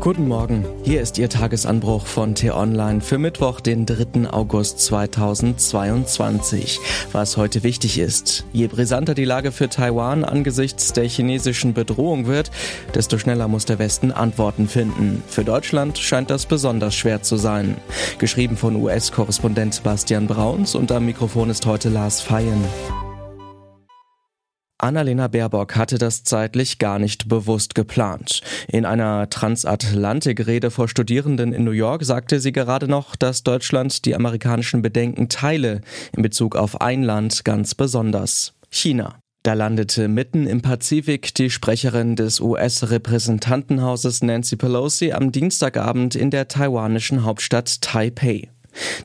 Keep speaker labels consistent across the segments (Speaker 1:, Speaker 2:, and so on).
Speaker 1: Guten Morgen, hier ist Ihr Tagesanbruch von T-Online für Mittwoch, den 3. August 2022. Was heute wichtig ist, je brisanter die Lage für Taiwan angesichts der chinesischen Bedrohung wird, desto schneller muss der Westen Antworten finden. Für Deutschland scheint das besonders schwer zu sein. Geschrieben von US-Korrespondent Bastian Brauns und am Mikrofon ist heute Lars Feyen. Annalena Baerbock hatte das zeitlich gar nicht bewusst geplant. In einer Transatlantik-Rede vor Studierenden in New York sagte sie gerade noch, dass Deutschland die amerikanischen Bedenken teile, in Bezug auf ein Land ganz besonders, China. Da landete mitten im Pazifik die Sprecherin des US-Repräsentantenhauses Nancy Pelosi am Dienstagabend in der taiwanischen Hauptstadt Taipei.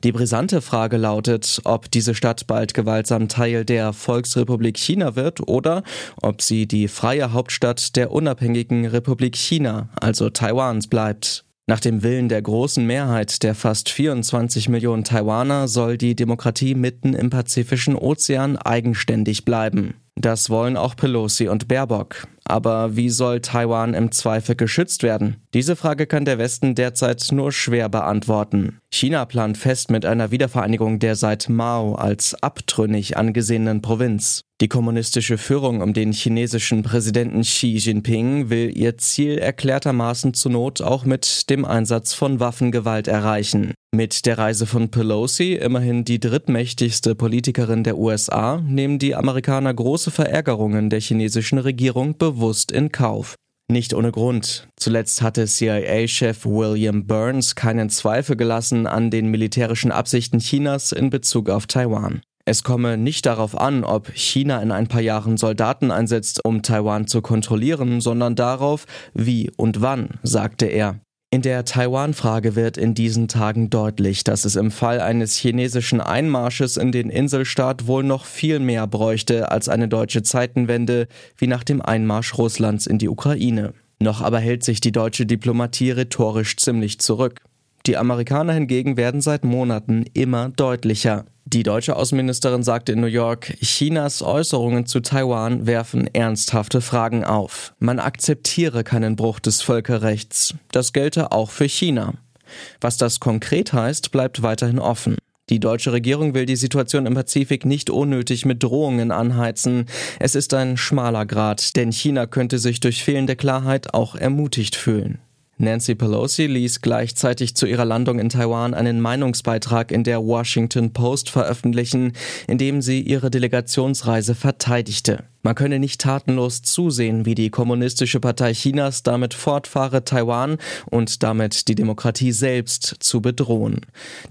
Speaker 1: Die brisante Frage lautet, ob diese Stadt bald gewaltsam Teil der Volksrepublik China wird oder ob sie die freie Hauptstadt der unabhängigen Republik China, also Taiwans, bleibt. Nach dem Willen der großen Mehrheit der fast 24 Millionen Taiwaner soll die Demokratie mitten im Pazifischen Ozean eigenständig bleiben. Das wollen auch Pelosi und Baerbock. Aber wie soll Taiwan im Zweifel geschützt werden? Diese Frage kann der Westen derzeit nur schwer beantworten. China plant fest mit einer Wiedervereinigung der seit Mao als abtrünnig angesehenen Provinz. Die kommunistische Führung um den chinesischen Präsidenten Xi Jinping will ihr Ziel erklärtermaßen zur Not auch mit dem Einsatz von Waffengewalt erreichen. Mit der Reise von Pelosi, immerhin die drittmächtigste Politikerin der USA, nehmen die Amerikaner große Verärgerungen der chinesischen Regierung bewusst in Kauf. Nicht ohne Grund. Zuletzt hatte CIA-Chef William Burns keinen Zweifel gelassen an den militärischen Absichten Chinas in Bezug auf Taiwan. Es komme nicht darauf an, ob China in ein paar Jahren Soldaten einsetzt, um Taiwan zu kontrollieren, sondern darauf, wie und wann, sagte er. In der Taiwan-Frage wird in diesen Tagen deutlich, dass es im Fall eines chinesischen Einmarsches in den Inselstaat wohl noch viel mehr bräuchte als eine deutsche Zeitenwende wie nach dem Einmarsch Russlands in die Ukraine. Noch aber hält sich die deutsche Diplomatie rhetorisch ziemlich zurück. Die Amerikaner hingegen werden seit Monaten immer deutlicher. Die deutsche Außenministerin sagte in New York, Chinas Äußerungen zu Taiwan werfen ernsthafte Fragen auf. Man akzeptiere keinen Bruch des Völkerrechts. Das gelte auch für China. Was das konkret heißt, bleibt weiterhin offen. Die deutsche Regierung will die Situation im Pazifik nicht unnötig mit Drohungen anheizen. Es ist ein schmaler Grad, denn China könnte sich durch fehlende Klarheit auch ermutigt fühlen. Nancy Pelosi ließ gleichzeitig zu ihrer Landung in Taiwan einen Meinungsbeitrag in der Washington Post veröffentlichen, in dem sie ihre Delegationsreise verteidigte. Man könne nicht tatenlos zusehen, wie die Kommunistische Partei Chinas damit fortfahre, Taiwan und damit die Demokratie selbst zu bedrohen.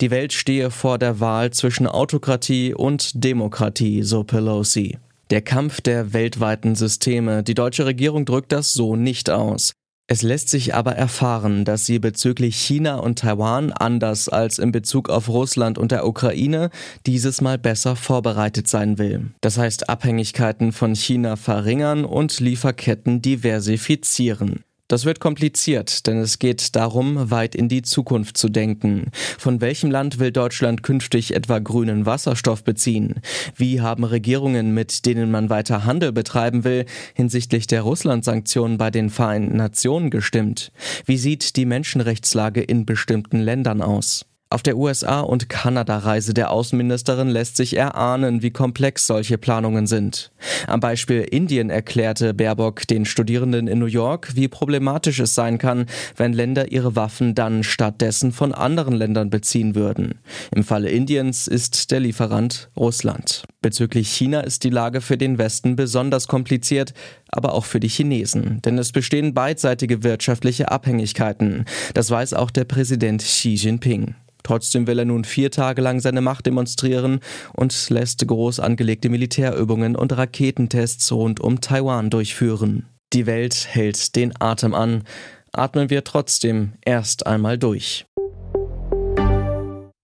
Speaker 1: Die Welt stehe vor der Wahl zwischen Autokratie und Demokratie, so Pelosi. Der Kampf der weltweiten Systeme. Die deutsche Regierung drückt das so nicht aus. Es lässt sich aber erfahren, dass sie bezüglich China und Taiwan anders als in Bezug auf Russland und der Ukraine dieses Mal besser vorbereitet sein will. Das heißt Abhängigkeiten von China verringern und Lieferketten diversifizieren. Das wird kompliziert, denn es geht darum, weit in die Zukunft zu denken. Von welchem Land will Deutschland künftig etwa grünen Wasserstoff beziehen? Wie haben Regierungen, mit denen man weiter Handel betreiben will, hinsichtlich der Russland-Sanktionen bei den Vereinten Nationen gestimmt? Wie sieht die Menschenrechtslage in bestimmten Ländern aus? Auf der USA- und Kanada-Reise der Außenministerin lässt sich erahnen, wie komplex solche Planungen sind. Am Beispiel Indien erklärte Baerbock den Studierenden in New York, wie problematisch es sein kann, wenn Länder ihre Waffen dann stattdessen von anderen Ländern beziehen würden. Im Falle Indiens ist der Lieferant Russland. Bezüglich China ist die Lage für den Westen besonders kompliziert, aber auch für die Chinesen, denn es bestehen beidseitige wirtschaftliche Abhängigkeiten. Das weiß auch der Präsident Xi Jinping. Trotzdem will er nun vier Tage lang seine Macht demonstrieren und lässt groß angelegte Militärübungen und Raketentests rund um Taiwan durchführen. Die Welt hält den Atem an. Atmen wir trotzdem erst einmal durch.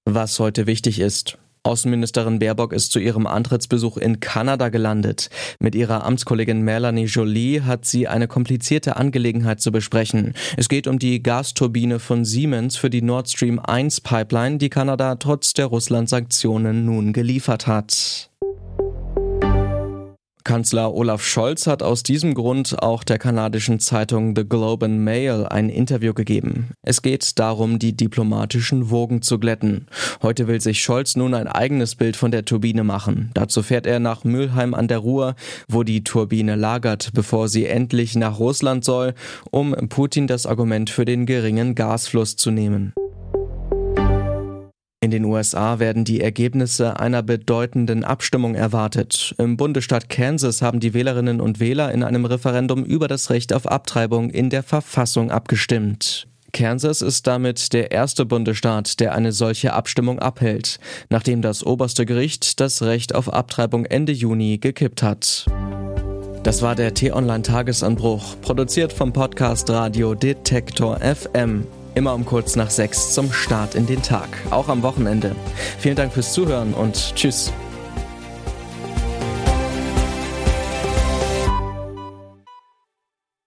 Speaker 1: Was heute wichtig ist. Außenministerin Baerbock ist zu ihrem Antrittsbesuch in Kanada gelandet. Mit ihrer Amtskollegin Melanie Jolie hat sie eine komplizierte Angelegenheit zu besprechen. Es geht um die Gasturbine von Siemens für die Nord Stream 1 Pipeline, die Kanada trotz der Russland-Sanktionen nun geliefert hat. Kanzler Olaf Scholz hat aus diesem Grund auch der kanadischen Zeitung The Globe and Mail ein Interview gegeben. Es geht darum, die diplomatischen Wogen zu glätten. Heute will sich Scholz nun ein eigenes Bild von der Turbine machen. Dazu fährt er nach Mülheim an der Ruhr, wo die Turbine lagert, bevor sie endlich nach Russland soll, um Putin das Argument für den geringen Gasfluss zu nehmen. In den USA werden die Ergebnisse einer bedeutenden Abstimmung erwartet. Im Bundesstaat Kansas haben die Wählerinnen und Wähler in einem Referendum über das Recht auf Abtreibung in der Verfassung abgestimmt. Kansas ist damit der erste Bundesstaat, der eine solche Abstimmung abhält, nachdem das oberste Gericht das Recht auf Abtreibung Ende Juni gekippt hat. Das war der T-Online-Tagesanbruch, produziert vom Podcast Radio Detektor FM. Immer um kurz nach sechs zum Start in den Tag, auch am Wochenende. Vielen Dank fürs Zuhören und tschüss.